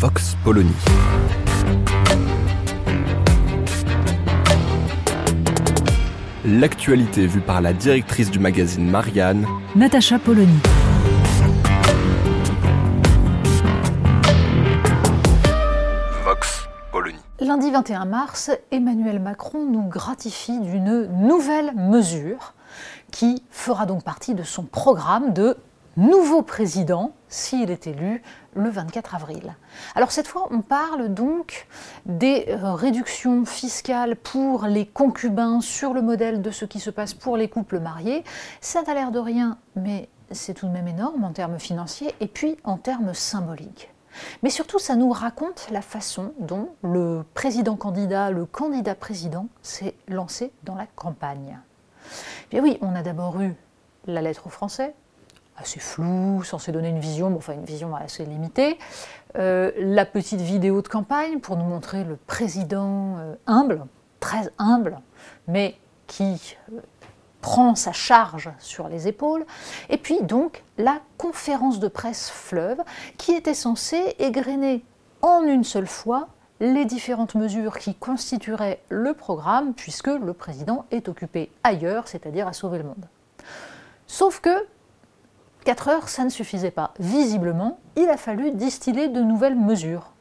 Vox Polony. L'actualité vue par la directrice du magazine Marianne, Natacha Polony. Vox Polony. Lundi 21 mars, Emmanuel Macron nous gratifie d'une nouvelle mesure qui fera donc partie de son programme de nouveau président s'il est élu le 24 avril. Alors cette fois, on parle donc des euh, réductions fiscales pour les concubins sur le modèle de ce qui se passe pour les couples mariés. Ça n'a l'air de rien, mais c'est tout de même énorme en termes financiers et puis en termes symboliques. Mais surtout, ça nous raconte la façon dont le président candidat, le candidat président, s'est lancé dans la campagne. Bien oui, on a d'abord eu la lettre aux Français, assez floue, censée donner une vision, enfin une vision assez limitée. Euh, la petite vidéo de campagne pour nous montrer le président euh, humble, très humble, mais qui euh, prend sa charge sur les épaules. Et puis donc la conférence de presse fleuve qui était censée égrener en une seule fois les différentes mesures qui constitueraient le programme, puisque le président est occupé ailleurs, c'est-à-dire à sauver le monde. Sauf que 4 heures, ça ne suffisait pas. Visiblement, il a fallu distiller de nouvelles mesures,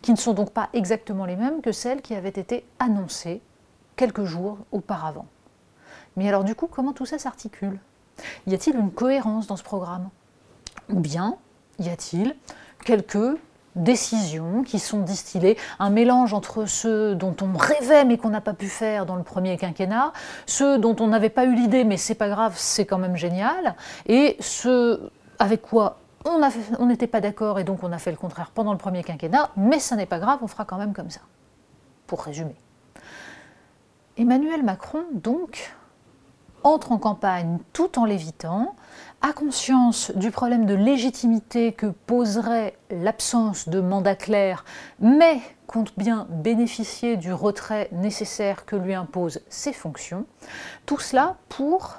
qui ne sont donc pas exactement les mêmes que celles qui avaient été annoncées quelques jours auparavant. Mais alors du coup, comment tout ça s'articule? Y a-t-il une cohérence dans ce programme? Ou bien y a-t-il quelques décisions qui sont distillées, un mélange entre ceux dont on rêvait mais qu'on n'a pas pu faire dans le premier quinquennat, ceux dont on n'avait pas eu l'idée mais c'est pas grave, c'est quand même génial, et ceux avec quoi on n'était pas d'accord et donc on a fait le contraire pendant le premier quinquennat, mais ça n'est pas grave, on fera quand même comme ça. Pour résumer. Emmanuel Macron, donc, entre en campagne tout en l'évitant, a conscience du problème de légitimité que poserait l'absence de mandat clair, mais compte bien bénéficier du retrait nécessaire que lui imposent ses fonctions, tout cela pour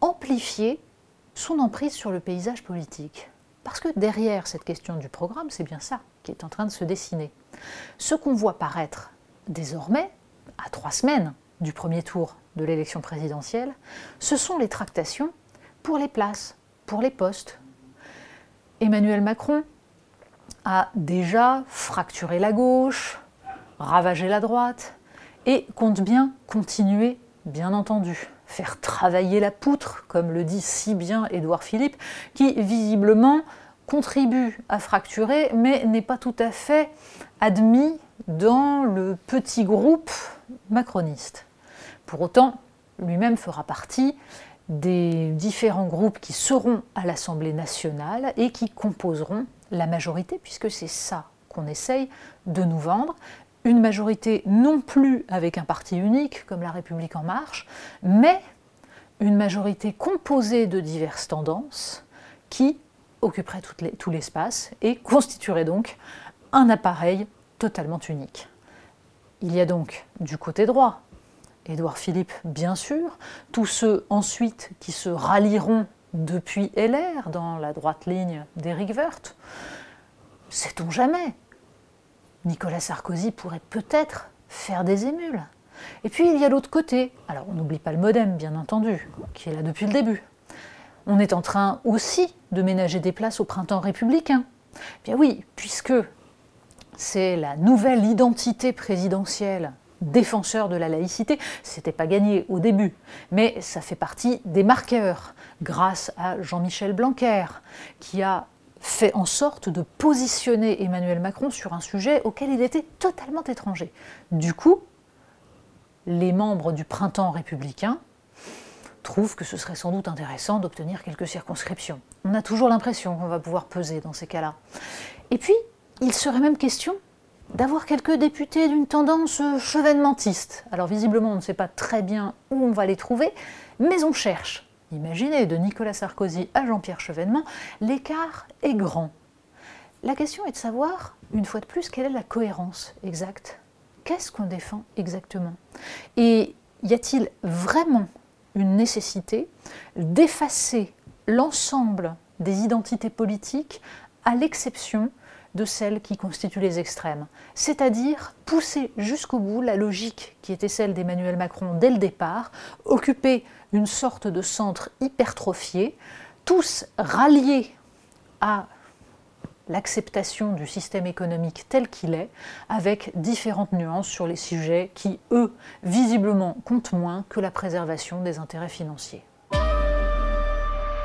amplifier son emprise sur le paysage politique. Parce que derrière cette question du programme, c'est bien ça qui est en train de se dessiner. Ce qu'on voit paraître désormais, à trois semaines du premier tour de l'élection présidentielle, ce sont les tractations pour les places, pour les postes. Emmanuel Macron a déjà fracturé la gauche, ravagé la droite, et compte bien continuer, bien entendu, faire travailler la poutre, comme le dit si bien Édouard Philippe, qui visiblement contribue à fracturer, mais n'est pas tout à fait admis dans le petit groupe macroniste. Pour autant, lui-même fera partie des différents groupes qui seront à l'Assemblée nationale et qui composeront la majorité, puisque c'est ça qu'on essaye de nous vendre. Une majorité non plus avec un parti unique comme la République en marche, mais une majorité composée de diverses tendances qui occuperait tout l'espace et constituerait donc un appareil totalement unique. Il y a donc du côté droit Édouard Philippe, bien sûr, tous ceux ensuite qui se rallieront depuis LR dans la droite ligne d'Éric Woerth. Sait-on jamais Nicolas Sarkozy pourrait peut-être faire des émules. Et puis il y a l'autre côté. Alors on n'oublie pas le modem, bien entendu, qui est là depuis le début. On est en train aussi de ménager des places au printemps républicain. Bien oui, puisque c'est la nouvelle identité présidentielle défenseur de la laïcité. C'était pas gagné au début, mais ça fait partie des marqueurs, grâce à Jean-Michel Blanquer, qui a fait en sorte de positionner Emmanuel Macron sur un sujet auquel il était totalement étranger. Du coup, les membres du printemps républicain trouve que ce serait sans doute intéressant d'obtenir quelques circonscriptions. On a toujours l'impression qu'on va pouvoir peser dans ces cas-là. Et puis, il serait même question d'avoir quelques députés d'une tendance chevènementiste. Alors visiblement, on ne sait pas très bien où on va les trouver, mais on cherche. Imaginez, de Nicolas Sarkozy à Jean-Pierre Chevènement, l'écart est grand. La question est de savoir, une fois de plus, quelle est la cohérence exacte Qu'est-ce qu'on défend exactement? Et y a-t-il vraiment une nécessité d'effacer l'ensemble des identités politiques à l'exception de celles qui constituent les extrêmes, c'est-à-dire pousser jusqu'au bout la logique qui était celle d'Emmanuel Macron dès le départ, occuper une sorte de centre hypertrophié, tous ralliés à l'acceptation du système économique tel qu'il est, avec différentes nuances sur les sujets qui, eux, visiblement comptent moins que la préservation des intérêts financiers.